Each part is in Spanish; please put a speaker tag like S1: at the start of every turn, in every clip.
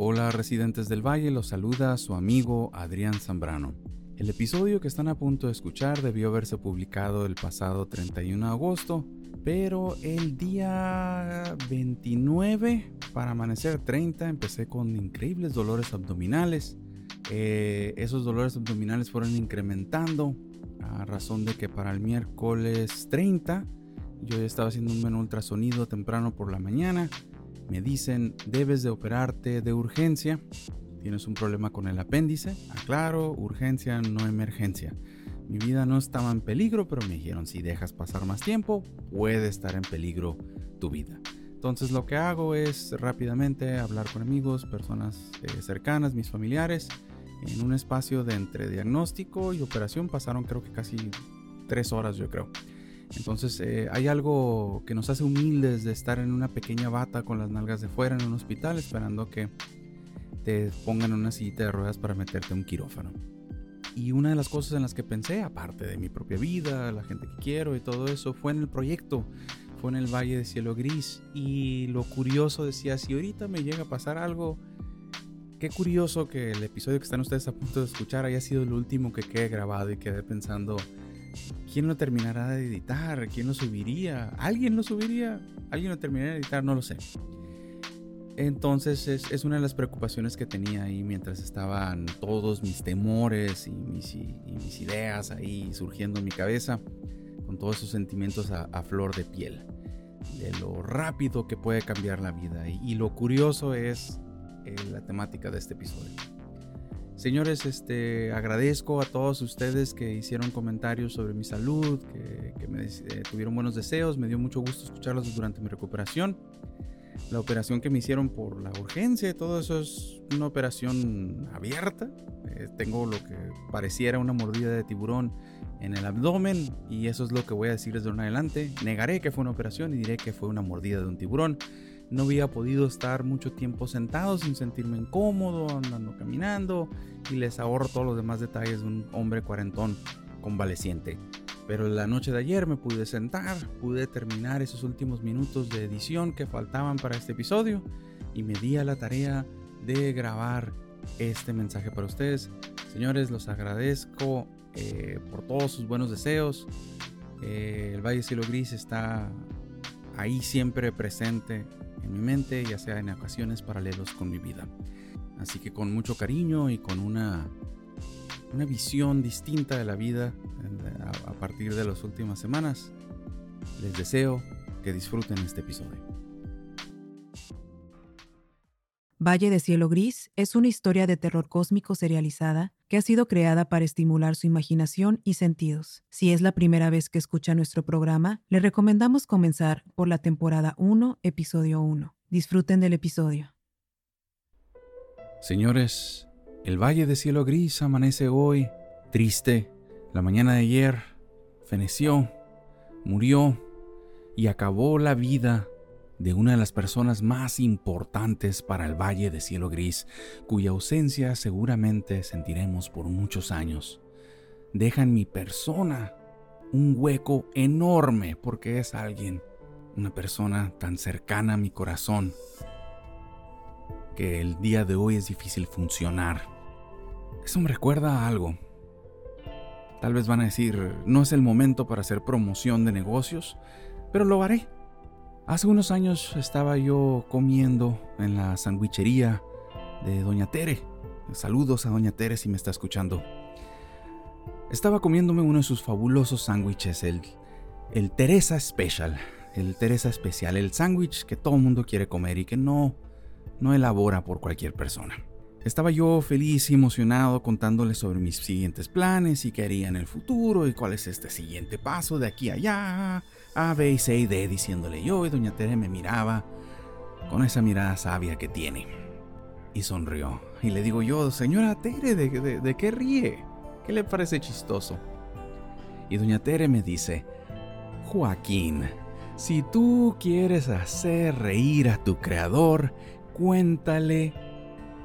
S1: Hola residentes del Valle, los saluda su amigo Adrián Zambrano. El episodio que están a punto de escuchar debió haberse publicado el pasado 31 de agosto, pero el día 29 para amanecer 30 empecé con increíbles dolores abdominales. Eh, esos dolores abdominales fueron incrementando a razón de que para el miércoles 30 yo ya estaba haciendo un menú ultrasonido temprano por la mañana. Me dicen, debes de operarte de urgencia. Tienes un problema con el apéndice. Aclaro, urgencia, no emergencia. Mi vida no estaba en peligro, pero me dijeron, si dejas pasar más tiempo, puede estar en peligro tu vida. Entonces lo que hago es rápidamente hablar con amigos, personas eh, cercanas, mis familiares. En un espacio de entre diagnóstico y operación pasaron creo que casi tres horas yo creo. Entonces eh, hay algo que nos hace humildes de estar en una pequeña bata con las nalgas de fuera en un hospital esperando que te pongan una sillita de ruedas para meterte un quirófano. Y una de las cosas en las que pensé, aparte de mi propia vida, la gente que quiero y todo eso, fue en el proyecto, fue en el Valle de Cielo Gris. Y lo curioso decía, si ahorita me llega a pasar algo, qué curioso que el episodio que están ustedes a punto de escuchar haya sido el último que quede grabado y quedé pensando, ¿Quién lo terminará de editar? ¿Quién lo subiría? ¿Alguien lo subiría? ¿Alguien lo terminaría de editar? No lo sé. Entonces es, una de las preocupaciones que tenía ahí mientras estaban todos mis temores y mis, ideas ahí surgiendo en mi cabeza, con todos esos sentimientos a, flor de piel, de lo rápido que puede cambiar la vida. Y, lo curioso es eh, la temática de este episodio. Señores, este, agradezco a todos ustedes que hicieron comentarios sobre mi salud, que, me eh, tuvieron buenos deseos, me dio mucho gusto escucharlos durante mi recuperación. La operación que me hicieron por la urgencia, todo eso es una operación abierta. Eh, tengo lo que pareciera una mordida de tiburón en el abdomen y eso es lo que voy a decir desde ahora en adelante. Negaré que fue una operación y diré que fue una mordida de un tiburón no había podido estar mucho tiempo sentado sin sentirme incómodo, andando caminando y les ahorro todos los demás detalles de un hombre cuarentón convaleciente. Pero la noche de ayer me pude sentar, pude terminar esos últimos minutos de edición que faltaban para este episodio y me di a la tarea de grabar este mensaje para ustedes. Señores, los agradezco eh, por todos sus buenos deseos. Eh, el Valle Cielo Gris está ahí siempre presente en mi mente, ya sea en ocasiones paralelos con mi vida. Así que con mucho cariño y con una, una visión distinta de la vida eh, a, a partir de las últimas semanas, les deseo que disfruten este episodio.
S2: Valle de Cielo Gris es una historia de terror cósmico serializada que ha sido creada para estimular su imaginación y sentidos. Si es la primera vez que escucha nuestro programa, le recomendamos comenzar por la temporada 1, episodio 1. Disfruten del episodio.
S1: Señores, el Valle de Cielo Gris amanece hoy triste. La mañana de ayer feneció, murió y acabó la vida de una de las personas más importantes para el Valle de Cielo Gris, cuya ausencia seguramente sentiremos por muchos años. Deja en mi persona un hueco enorme porque es alguien, una persona tan cercana a mi corazón, que el día de hoy es difícil funcionar. Eso me recuerda a algo. Tal vez van a decir, no es el momento para hacer promoción de negocios, pero lo haré Hace unos años estaba yo comiendo en la sandwichería de Doña Tere. Saludos a Doña Tere si me está escuchando. Estaba comiéndome uno de sus fabulosos sándwiches, el, Teresa Special. El Teresa Especial, el sándwich que todo el mundo quiere comer y que no, no elabora por cualquier persona. Estaba yo feliz y emocionado contándole sobre mis siguientes planes y qué haría en el futuro y cuál es este siguiente paso de aquí a allá a, B y C y D diciéndole yo y doña Tere me miraba con esa mirada sabia que tiene. Y sonrió. Y le digo yo, señora Tere, ¿de, de qué ríe? ¿Qué le parece chistoso? Y doña Tere me dice, Joaquín, si tú quieres hacer reír a tu creador, cuéntale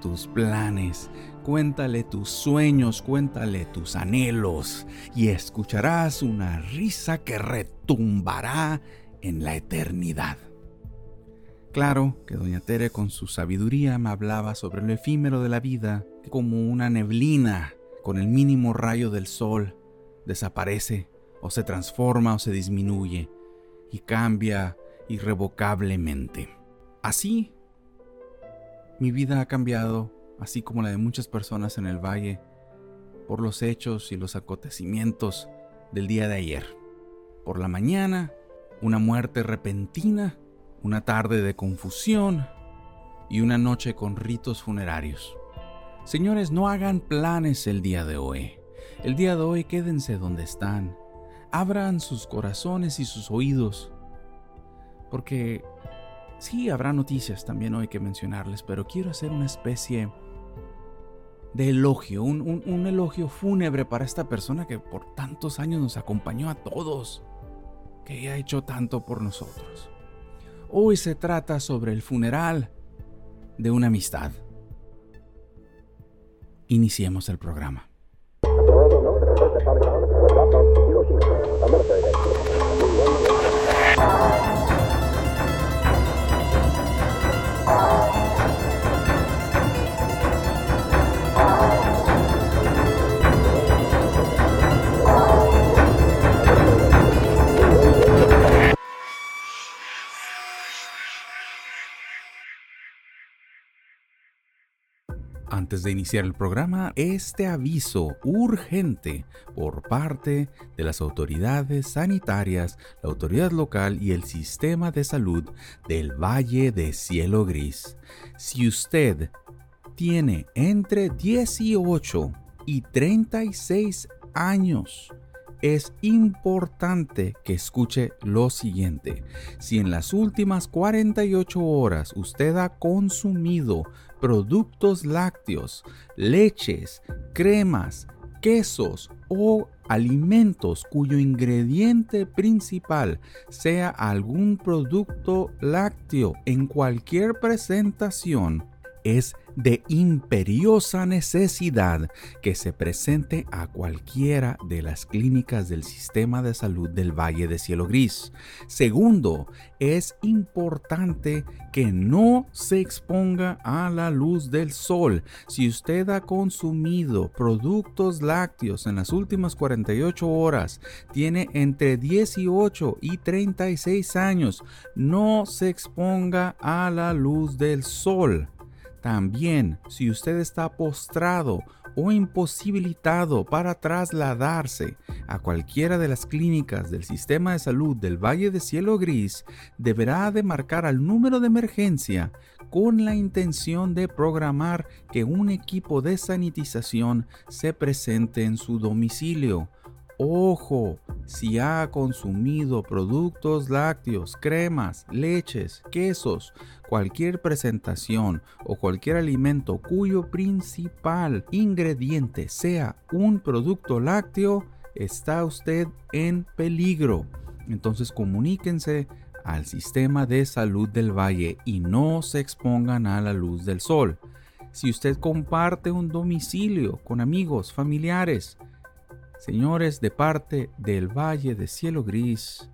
S1: tus planes, cuéntale tus sueños, cuéntale tus anhelos, y escucharás una risa que retumbará en la eternidad. Claro que doña Tere con su sabiduría me hablaba sobre lo efímero de la vida, como una neblina con el mínimo rayo del sol desaparece o se transforma o se disminuye y cambia irrevocablemente. Así, mi vida ha cambiado, así como la de muchas personas en el valle, por los hechos y los acontecimientos del día de ayer. Por la mañana, una muerte repentina, una tarde de confusión y una noche con ritos funerarios. Señores, no hagan planes el día de hoy. El día de hoy quédense donde están. Abran sus corazones y sus oídos. Porque sí, habrá noticias también hoy que mencionarles, pero quiero hacer una especie de elogio, un, un, elogio fúnebre para esta persona que por tantos años nos acompañó a todos, que ha hecho tanto por nosotros. Hoy se trata sobre el funeral de una amistad. Iniciemos el programa. Antes de iniciar el programa, este aviso urgente por parte de las autoridades sanitarias, la autoridad local y el sistema de salud del Valle de Cielo Gris. Si usted tiene entre 18 y 36 años, es importante que escuche lo siguiente. Si en las últimas 48 horas usted ha consumido productos lácteos, leches, cremas, quesos o alimentos cuyo ingrediente principal sea algún producto lácteo en cualquier presentación, es de imperiosa necesidad que se presente a cualquiera de las clínicas del sistema de salud del Valle de Cielo Gris. Segundo, es importante que no se exponga a la luz del sol. Si usted ha consumido productos lácteos en las últimas 48 horas, tiene entre 18 y 36 años, no se exponga a la luz del sol. También, si usted está postrado o imposibilitado para trasladarse a cualquiera de las clínicas del sistema de salud del Valle de Cielo Gris, deberá de marcar al número de emergencia con la intención de programar que un equipo de sanitización se presente en su domicilio Ojo, si ha consumido productos lácteos, cremas, leches, quesos, cualquier presentación o cualquier alimento cuyo principal ingrediente sea un producto lácteo, está usted en peligro. Entonces comuníquense al sistema de salud del valle y no se expongan a la luz del sol. Si usted comparte un domicilio con amigos, familiares, Señores, de parte del Valle de Cielo Gris,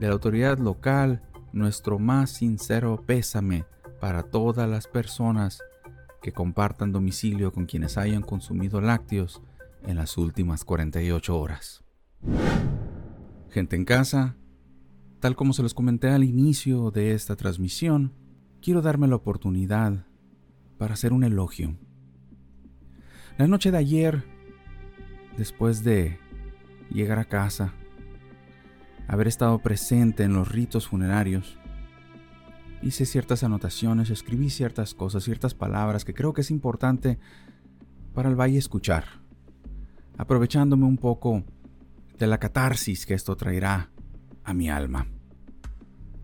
S1: de la autoridad local, nuestro más sincero pésame para todas las personas que compartan domicilio con quienes hayan consumido lácteos en las últimas 48 horas. Gente en casa, tal como se los comenté al inicio de esta transmisión, quiero darme la oportunidad para hacer un elogio. La noche de ayer después de llegar a casa, haber estado presente en los ritos funerarios, hice ciertas anotaciones, escribí ciertas cosas, ciertas palabras que creo que es importante para el valle escuchar, aprovechándome un poco de la catarsis que esto traerá a mi alma.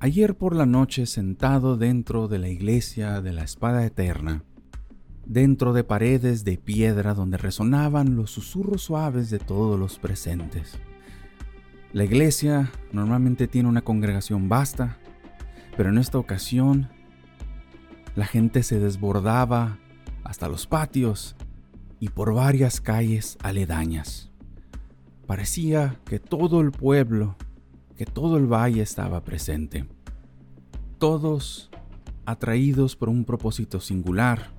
S1: Ayer por la noche, sentado dentro de la iglesia de la espada eterna, dentro de paredes de piedra donde resonaban los susurros suaves de todos los presentes. La iglesia normalmente tiene una congregación vasta, pero en esta ocasión la gente se desbordaba hasta los patios y por varias calles aledañas. Parecía que todo el pueblo, que todo el valle estaba presente. Todos atraídos por un propósito singular,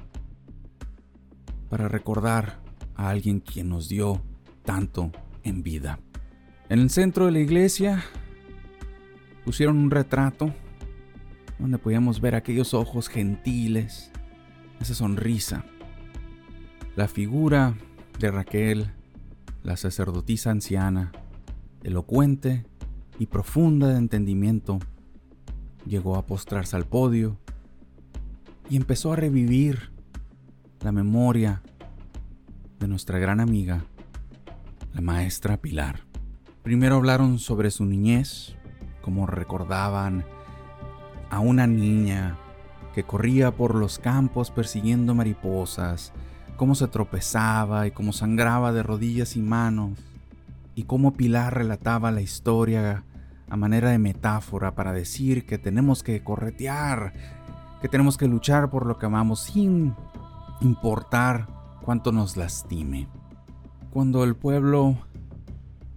S1: para recordar a alguien quien nos dio tanto en vida. En el centro de la iglesia pusieron un retrato donde podíamos ver aquellos ojos gentiles, esa sonrisa, la figura de Raquel, la sacerdotisa anciana, elocuente y profunda de entendimiento, llegó a postrarse al podio y empezó a revivir la memoria de nuestra gran amiga, la maestra Pilar. Primero hablaron sobre su niñez, como recordaban a una niña que corría por los campos persiguiendo mariposas, cómo se tropezaba y cómo sangraba de rodillas y manos, y cómo Pilar relataba la historia a manera de metáfora para decir que tenemos que corretear, que tenemos que luchar por lo que amamos sin importar cuánto nos lastime. Cuando el pueblo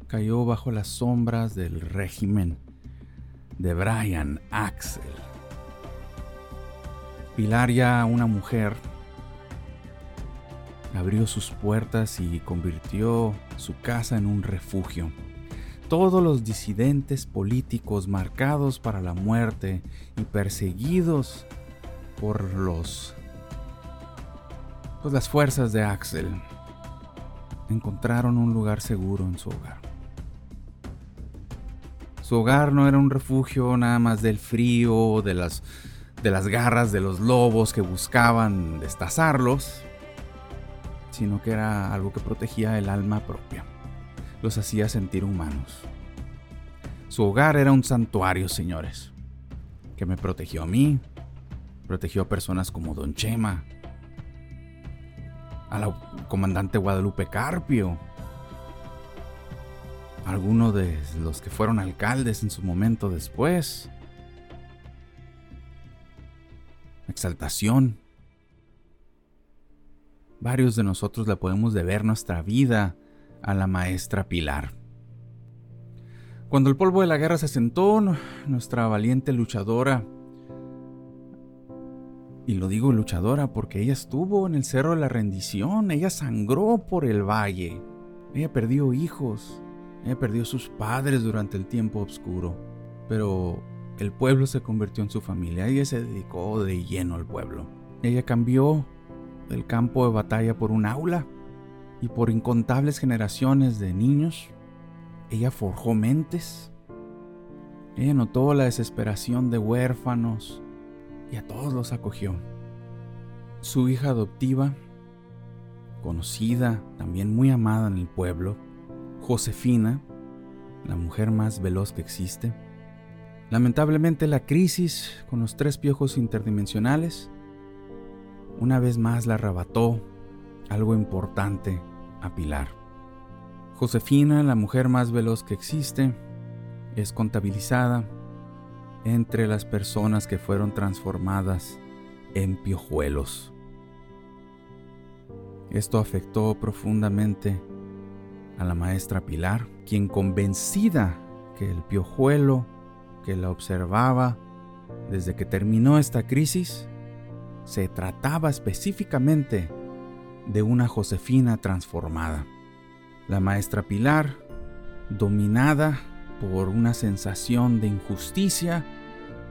S1: cayó bajo las sombras del régimen de Brian Axel, Pilar ya una mujer abrió sus puertas y convirtió su casa en un refugio. Todos los disidentes políticos marcados para la muerte y perseguidos por los pues las fuerzas de Axel encontraron un lugar seguro en su hogar. Su hogar no era un refugio nada más del frío, de las, de las garras de los lobos que buscaban destazarlos, sino que era algo que protegía el alma propia, los hacía sentir humanos. Su hogar era un santuario, señores, que me protegió a mí, protegió a personas como Don Chema, a la comandante Guadalupe Carpio, algunos de los que fueron alcaldes en su momento después. Exaltación. Varios de nosotros le podemos deber nuestra vida a la maestra Pilar. Cuando el polvo de la guerra se sentó, nuestra valiente luchadora y lo digo luchadora porque ella estuvo en el cerro de la rendición, ella sangró por el valle, ella perdió hijos, ella perdió sus padres durante el tiempo oscuro, pero el pueblo se convirtió en su familia, ella se dedicó de lleno al pueblo. Ella cambió el campo de batalla por un aula y por incontables generaciones de niños. Ella forjó mentes. Ella notó la desesperación de huérfanos, y a todos los acogió. Su hija adoptiva, conocida, también muy amada en el pueblo, Josefina, la mujer más veloz que existe. Lamentablemente la crisis con los tres piojos interdimensionales una vez más la arrebató algo importante a Pilar. Josefina, la mujer más veloz que existe, es contabilizada entre las personas que fueron transformadas en piojuelos. Esto afectó profundamente a la maestra Pilar, quien convencida que el piojuelo que la observaba desde que terminó esta crisis, se trataba específicamente de una Josefina transformada. La maestra Pilar, dominada por una sensación de injusticia,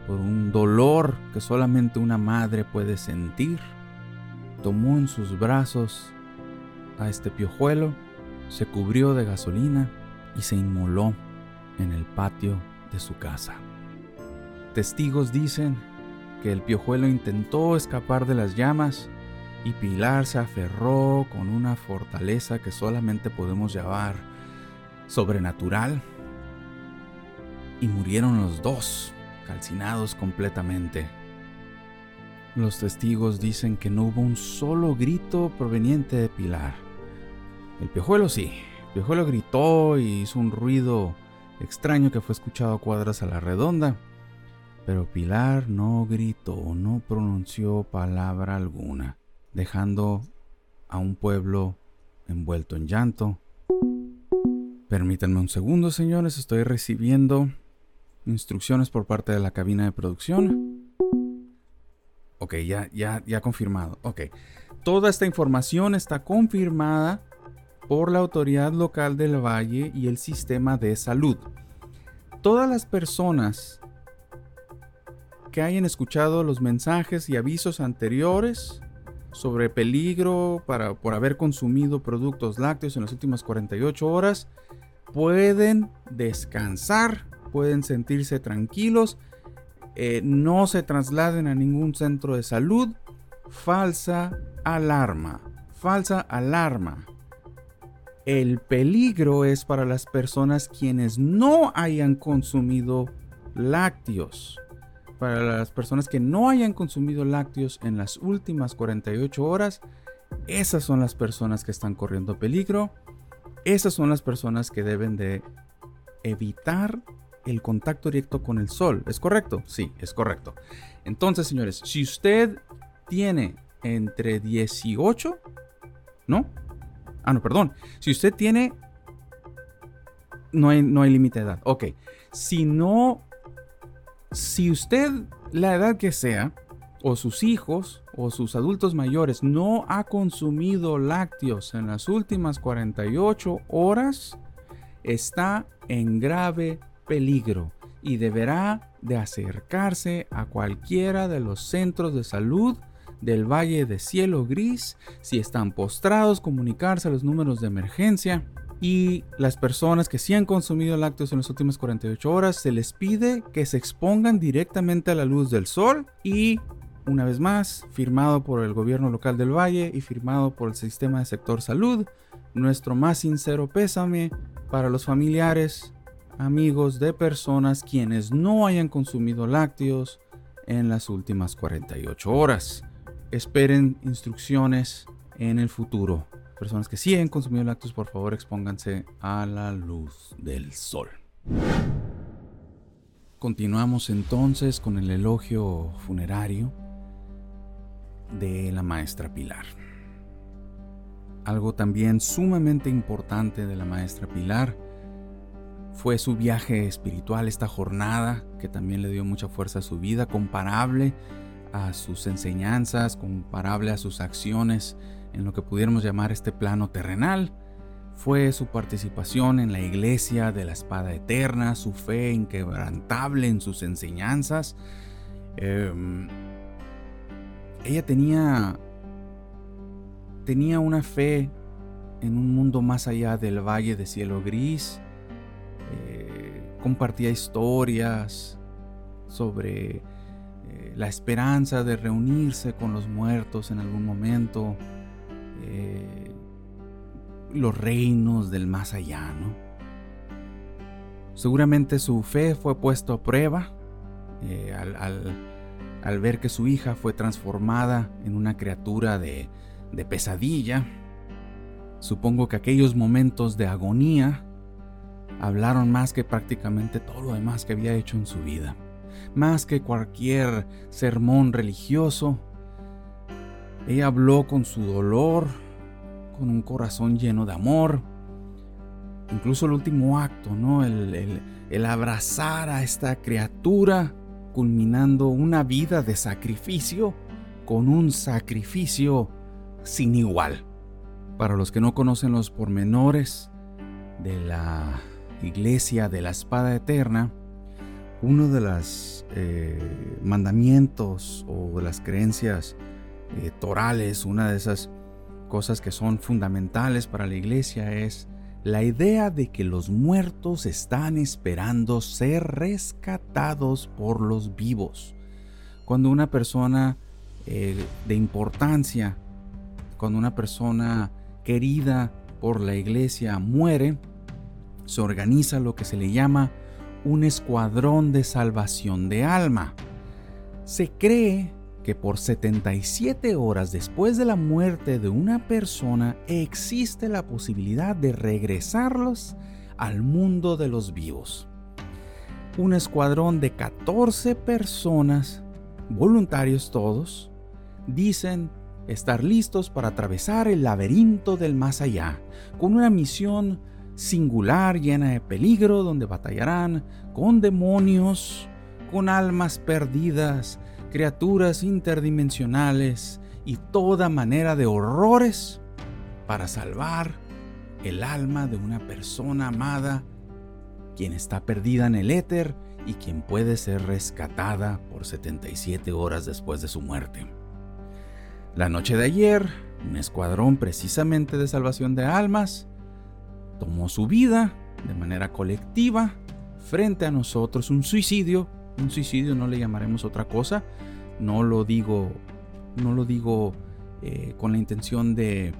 S1: por un dolor que solamente una madre puede sentir, tomó en sus brazos a este piojuelo, se cubrió de gasolina y se inmoló en el patio de su casa. Testigos dicen que el piojuelo intentó escapar de las llamas y Pilar se aferró con una fortaleza que solamente podemos llamar sobrenatural y murieron los dos, calcinados completamente. Los testigos dicen que no hubo un solo grito proveniente de Pilar. El piojuelo sí, el piojuelo gritó y hizo un ruido extraño que fue escuchado a cuadras a la redonda, pero Pilar no gritó, no pronunció palabra alguna, dejando a un pueblo envuelto en llanto. Permítanme un segundo, señores, estoy recibiendo Instrucciones por parte de la cabina de producción. Ok, ya, ya, ya confirmado. Ok. Toda esta información está confirmada por la autoridad local del valle y el sistema de salud. Todas las personas que hayan escuchado los mensajes y avisos anteriores sobre peligro para, por haber consumido productos lácteos en las últimas 48 horas pueden descansar, pueden sentirse tranquilos, eh, no se trasladen a ningún centro de salud. Falsa alarma, falsa alarma. El peligro es para las personas quienes no hayan consumido lácteos. Para las personas que no hayan consumido lácteos en las últimas 48 horas, esas son las personas que están corriendo peligro. Esas son las personas que deben de evitar el contacto directo con el sol. ¿Es correcto? Sí, es correcto. Entonces, señores, si usted tiene entre 18, ¿no? Ah, no, perdón. Si usted tiene... No hay, no hay límite de edad. Ok. Si no... Si usted, la edad que sea, o sus hijos, o sus adultos mayores, no ha consumido lácteos en las últimas 48 horas, está en grave peligro y deberá de acercarse a cualquiera de los centros de salud del Valle de Cielo Gris, si están postrados, comunicarse a los números de emergencia. Y las personas que sí han consumido lácteos en las últimas 48 horas, se les pide que se expongan directamente a la luz del sol y una vez más, firmado por el gobierno local del Valle y firmado por el sistema de sector salud, nuestro más sincero pésame para los familiares, amigos de personas quienes no hayan consumido lácteos en las últimas 48 horas esperen instrucciones en el futuro. Personas que sí han consumido lácteos, por favor expónganse a la luz del sol. Continuamos entonces con el elogio funerario de la maestra Pilar. Algo también sumamente importante de la maestra Pilar fue su viaje espiritual, esta jornada que también le dio mucha fuerza a su vida, comparable a sus enseñanzas, comparable a sus acciones en lo que pudiéramos llamar este plano terrenal, fue su participación en la iglesia de la espada eterna, su fe inquebrantable en sus enseñanzas. Em, ella tenía, tenía una fe en un mundo más allá del valle de cielo gris. Eh, compartía historias sobre la esperanza de reunirse con los muertos en algún momento, eh, los reinos del más allá, ¿no? Seguramente su fe fue puesto a prueba eh, al, ver que su hija fue transformada en una criatura de, de pesadilla. Supongo que aquellos momentos de agonía hablaron más que prácticamente todo lo demás que había hecho en su vida más que cualquier sermón religioso. Ella habló con su dolor, con un corazón lleno de amor. Incluso el último acto, ¿no? El, el abrazar a esta criatura, culminando una vida de sacrificio con un sacrificio sin igual. Para los que no conocen los pormenores de la iglesia de la espada eterna, uno de los eh, mandamientos o de las creencias eh, torales, una de esas cosas que son fundamentales para la iglesia es la idea de que los muertos están esperando ser rescatados por los vivos. Cuando una persona eh, de importancia, cuando una persona querida por la iglesia muere, se organiza lo que se le llama un escuadrón de salvación de alma. Se cree que por 77 horas después de la muerte de una persona existe la posibilidad de regresarlos al mundo de los vivos. Un escuadrón de 14 personas, voluntarios todos, dicen estar listos para atravesar el laberinto del más allá, con una misión singular, llena de peligro, donde batallarán con demonios, con almas perdidas, criaturas interdimensionales y toda manera de horrores para salvar el alma de una persona amada, quien está perdida en el éter y quien puede ser rescatada por 77 horas después de su muerte. La noche de ayer, un escuadrón precisamente de salvación de almas tomó su vida de manera colectiva frente a nosotros, un suicidio, un suicidio no le llamaremos otra cosa, no lo digo, no lo digo eh, con la intención de,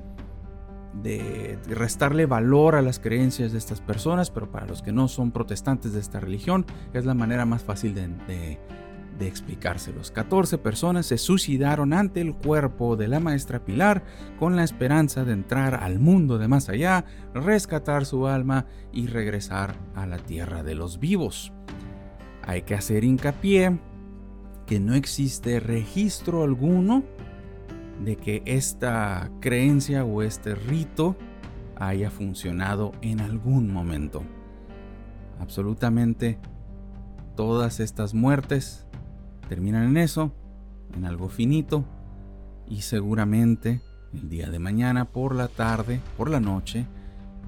S1: de restarle valor a las creencias de estas personas, pero para los que no son protestantes de esta religión es la manera más fácil de de explicárselos. 14 personas se suicidaron ante el cuerpo de la maestra Pilar con la esperanza de entrar al mundo de más allá, rescatar su alma y regresar a la tierra de los vivos. Hay que hacer hincapié que no existe registro alguno de que esta creencia o este rito haya funcionado en algún momento. Absolutamente todas estas muertes terminan en eso, en algo finito, y seguramente el día de mañana por la tarde, por la noche,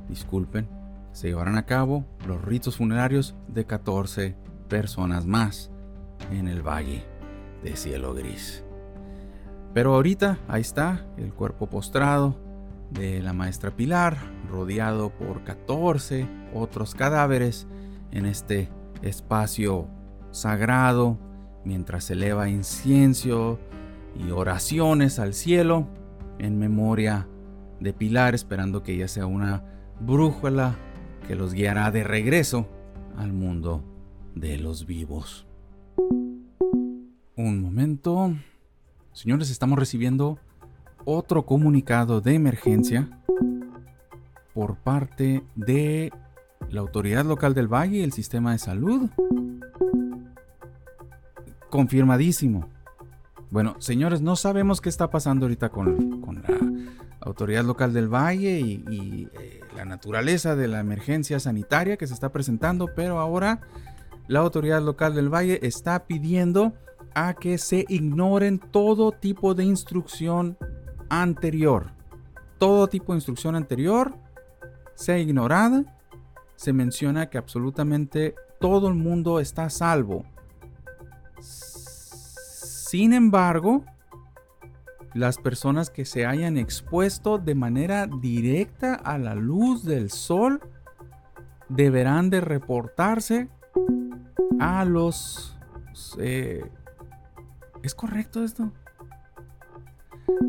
S1: disculpen, se llevarán a cabo los ritos funerarios de 14 personas más en el valle de cielo gris. Pero ahorita ahí está el cuerpo postrado de la maestra Pilar, rodeado por 14 otros cadáveres en este espacio sagrado mientras eleva incienso y oraciones al cielo en memoria de Pilar, esperando que ella sea una brújula que los guiará de regreso al mundo de los vivos. Un momento. Señores, estamos recibiendo otro comunicado de emergencia por parte de la autoridad local del Valle y el sistema de salud confirmadísimo. Bueno, señores, no sabemos qué está pasando ahorita con, la autoridad local del valle y, eh, la naturaleza de la emergencia sanitaria que se está presentando, pero ahora la autoridad local del valle está pidiendo a que se ignoren todo tipo de instrucción anterior. Todo tipo de instrucción anterior sea ignorada. Se menciona que absolutamente todo el mundo está salvo sin embargo, las personas que se hayan expuesto de manera directa a la luz del sol deberán de reportarse a los... Eh, ¿Es correcto esto?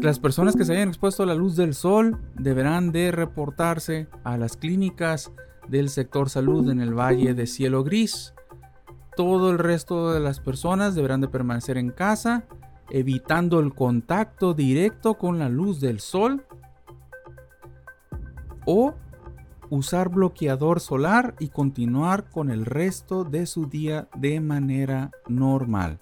S1: Las personas que se hayan expuesto a la luz del sol deberán de reportarse a las clínicas del sector salud en el Valle de Cielo Gris todo el resto de las personas deberán de permanecer en casa, evitando el contacto directo con la luz del sol o usar bloqueador solar y continuar con el resto de su día de manera normal.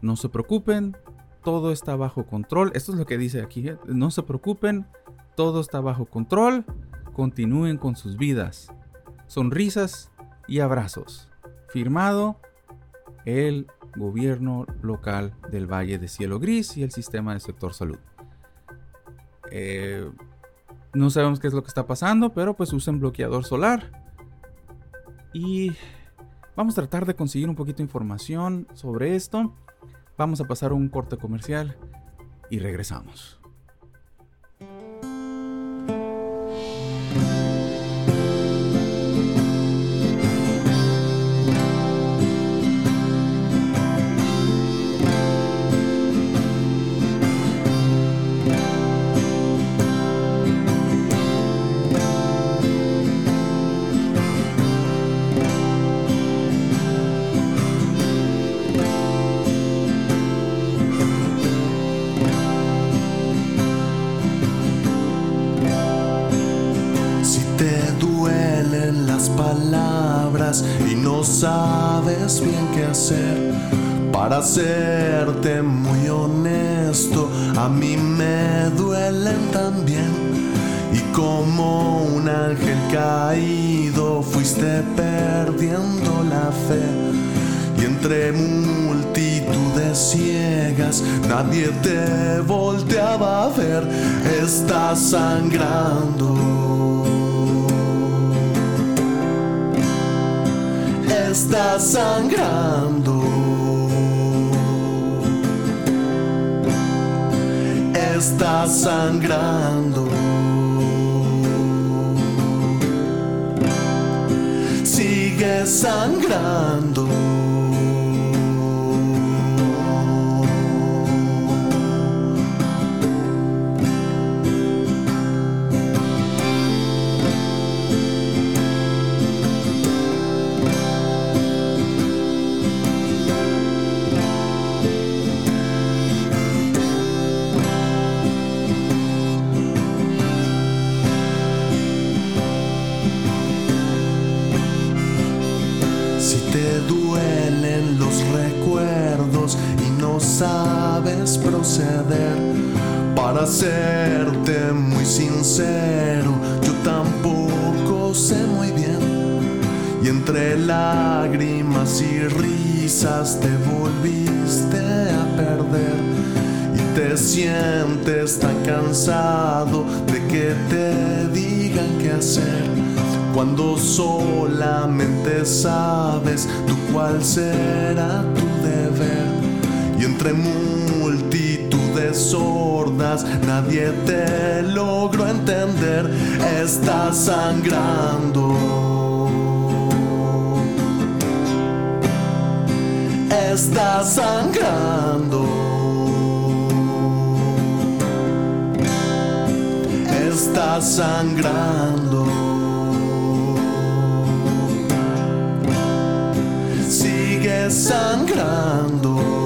S1: No se preocupen, todo está bajo control. Esto es lo que dice aquí. ¿eh? No se preocupen, todo está bajo control. Continúen con sus vidas. Sonrisas y abrazos. Firmado el gobierno local del Valle de Cielo Gris y el sistema del sector salud. Eh, no sabemos qué es lo que está pasando, pero pues usen bloqueador solar. Y vamos a tratar de conseguir un poquito de información sobre esto. Vamos a pasar un corte comercial y regresamos.
S3: Para serte muy honesto, a mí me duelen también. Y como un ángel caído, fuiste perdiendo la fe. Y entre multitudes ciegas, nadie te volteaba a ver, estás sangrando. Estás sangrando. Estás sangrando. Sigue sangrando. Serte muy sincero, yo tampoco sé muy bien. Y entre lágrimas y risas te volviste a perder. Y te sientes tan cansado de que te digan qué hacer. Cuando solamente sabes tú cuál será tu deber. Y entre sordas, nadie te logró entender, estás sangrando. Estás sangrando. Estás sangrando. Sigue sangrando.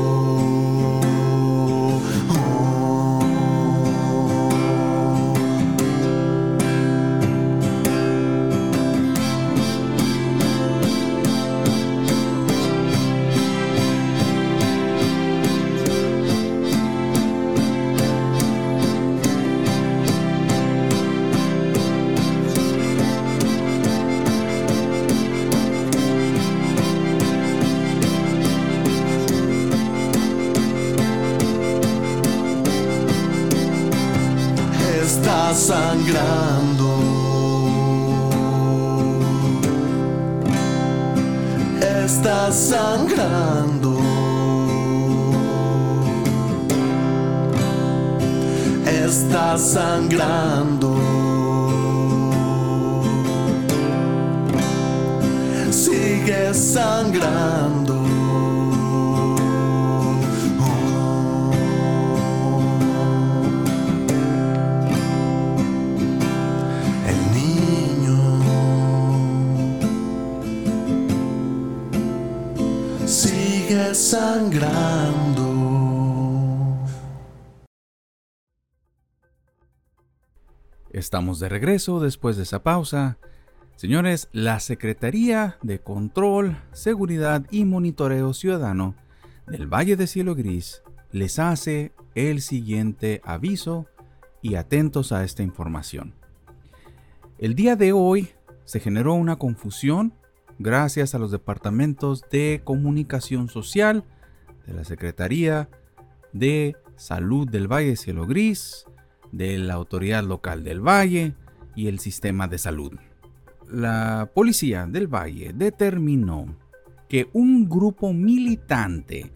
S3: Sangrando. Está sangrando. Está sangrando. Sigue sangrando. Sangrando.
S1: Estamos de regreso después de esa pausa. Señores, la Secretaría de Control, Seguridad y Monitoreo Ciudadano del Valle de Cielo Gris les hace el siguiente aviso y atentos a esta información. El día de hoy se generó una confusión gracias a los departamentos de comunicación social de la Secretaría de Salud del Valle Cielo Gris, de la Autoridad Local del Valle y el Sistema de Salud. La policía del Valle determinó que un grupo militante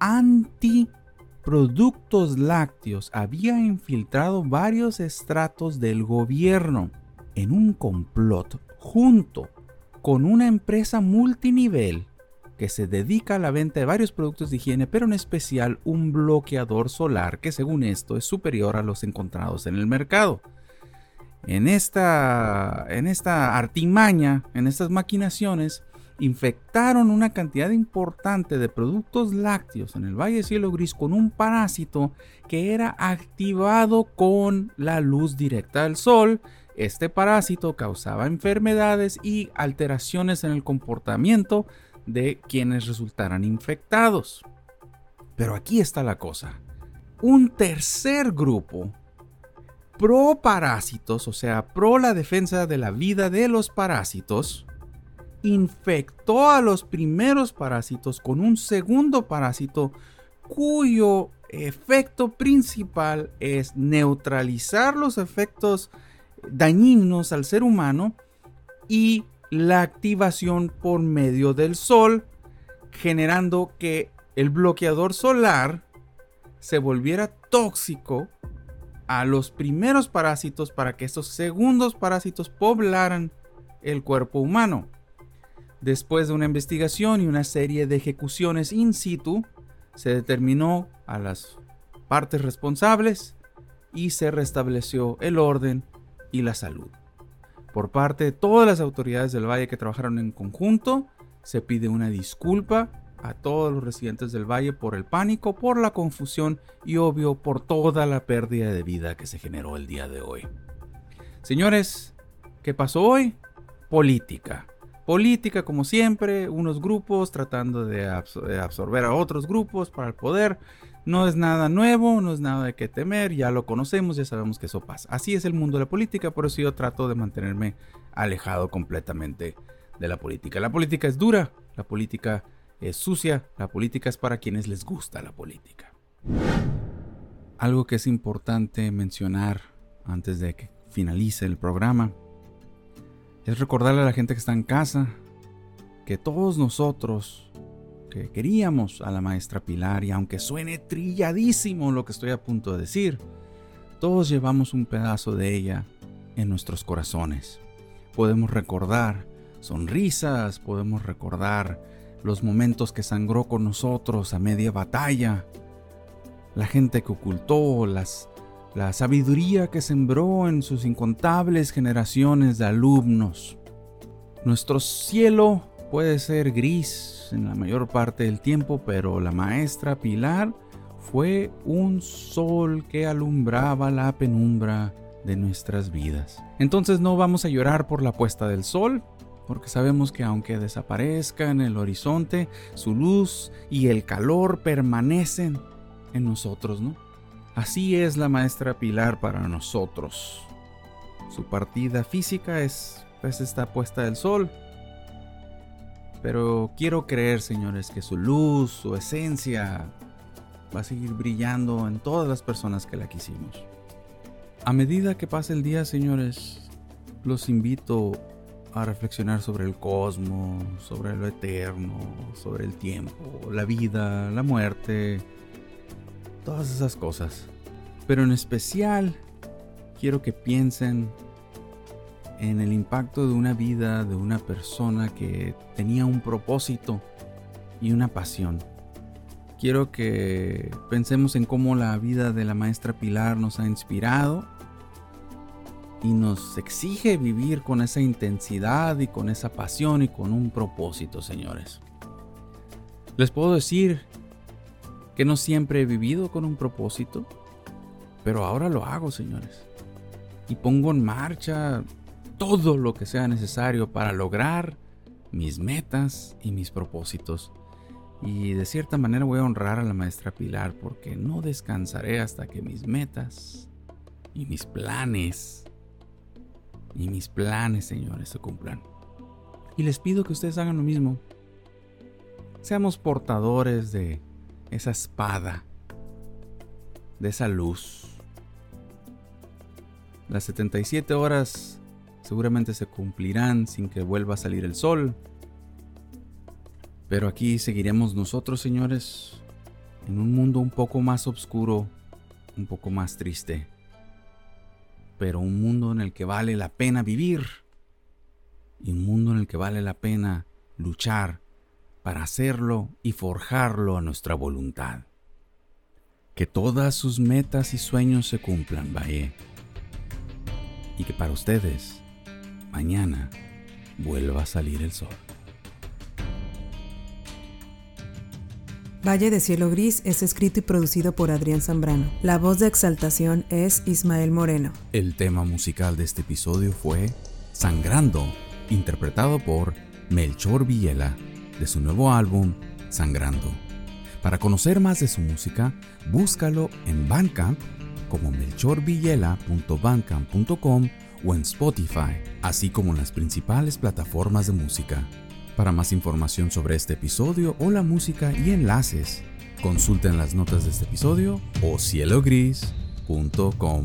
S1: anti productos lácteos había infiltrado varios estratos del gobierno en un complot junto con una empresa multinivel que se dedica a la venta de varios productos de higiene, pero en especial un bloqueador solar que según esto es superior a los encontrados en el mercado. En esta, en esta artimaña, en estas maquinaciones, infectaron una cantidad importante de productos lácteos en el Valle de Cielo Gris con un parásito que era activado con la luz directa del sol este parásito causaba enfermedades y alteraciones en el comportamiento de quienes resultaran infectados. Pero aquí está la cosa. Un tercer grupo, pro parásitos, o sea, pro la defensa de la vida de los parásitos, infectó a los primeros parásitos con un segundo parásito cuyo efecto principal es neutralizar los efectos dañinos al ser humano y la activación por medio del sol, generando que el bloqueador solar se volviera tóxico a los primeros parásitos para que estos segundos parásitos poblaran el cuerpo humano. Después de una investigación y una serie de ejecuciones in situ, se determinó a las partes responsables y se restableció el orden y la salud. Por parte de todas las autoridades del valle que trabajaron en conjunto, se pide una disculpa a todos los residentes del valle por el pánico, por la confusión y obvio por toda la pérdida de vida que se generó el día de hoy. Señores, ¿qué pasó hoy? Política. Política como siempre, unos grupos tratando de, absorber a otros grupos para el poder. No es nada nuevo, no es nada de qué temer, ya lo conocemos, ya sabemos que eso pasa. Así es el mundo de la política, por eso yo trato de mantenerme alejado completamente de la política. La política es dura, la política es sucia, la política es para quienes les gusta la política. Algo que es importante mencionar antes de que finalice el programa es recordarle a la gente que está en casa que todos nosotros que queríamos a la maestra Pilar y aunque suene trilladísimo lo que estoy a punto de decir, todos llevamos un pedazo de ella en nuestros corazones. Podemos recordar sonrisas, podemos recordar los momentos que sangró con nosotros a media batalla, la gente que ocultó, las, la sabiduría que sembró en sus incontables generaciones de alumnos. Nuestro cielo puede ser gris en la mayor parte del tiempo, pero la maestra Pilar fue un sol que alumbraba la penumbra de nuestras vidas. Entonces no vamos a llorar por la puesta del sol, porque sabemos que aunque desaparezca en el horizonte, su luz y el calor permanecen en nosotros, ¿no? Así es la maestra Pilar para nosotros. Su partida física es pues esta puesta del sol. Pero quiero creer, señores, que su luz, su esencia va a seguir brillando en todas las personas que la quisimos. A medida que pase el día, señores, los invito a reflexionar sobre el cosmos, sobre lo eterno, sobre el tiempo, la vida, la muerte, todas esas cosas. Pero en especial quiero que piensen en el impacto de una vida de una persona que tenía un propósito y una pasión. Quiero que pensemos en cómo la vida de la maestra Pilar nos ha inspirado y nos exige vivir con esa intensidad y con esa pasión y con un propósito, señores. Les puedo decir que no siempre he vivido con un propósito, pero ahora lo hago, señores. Y pongo en marcha todo lo que sea necesario para lograr mis metas y mis propósitos. Y de cierta manera voy a honrar a la maestra Pilar porque no descansaré hasta que mis metas y mis planes y mis planes, señores, se cumplan. Y les pido que ustedes hagan lo mismo. Seamos portadores de esa espada, de esa luz. Las 77 horas seguramente se cumplirán sin que vuelva a salir el sol. Pero aquí seguiremos nosotros, señores, en un mundo un poco más oscuro, un poco más triste pero un mundo en el que vale la pena vivir y un mundo en el que vale la pena luchar para hacerlo y forjarlo a nuestra voluntad. Que todas sus metas y sueños se cumplan, Valle. Y que para ustedes, mañana, vuelva a salir el sol.
S2: Valle de Cielo Gris es escrito y producido por Adrián Zambrano. La voz de exaltación es Ismael Moreno.
S1: El tema musical de este episodio fue Sangrando, interpretado por Melchor Villela, de su nuevo álbum Sangrando. Para conocer más de su música, búscalo en Bandcamp como melchorvillela.bandcamp.com o en Spotify, así como en las principales plataformas de música. Para más información sobre este episodio o la música y enlaces, Consulten las notas de este episodio o cielogris.com.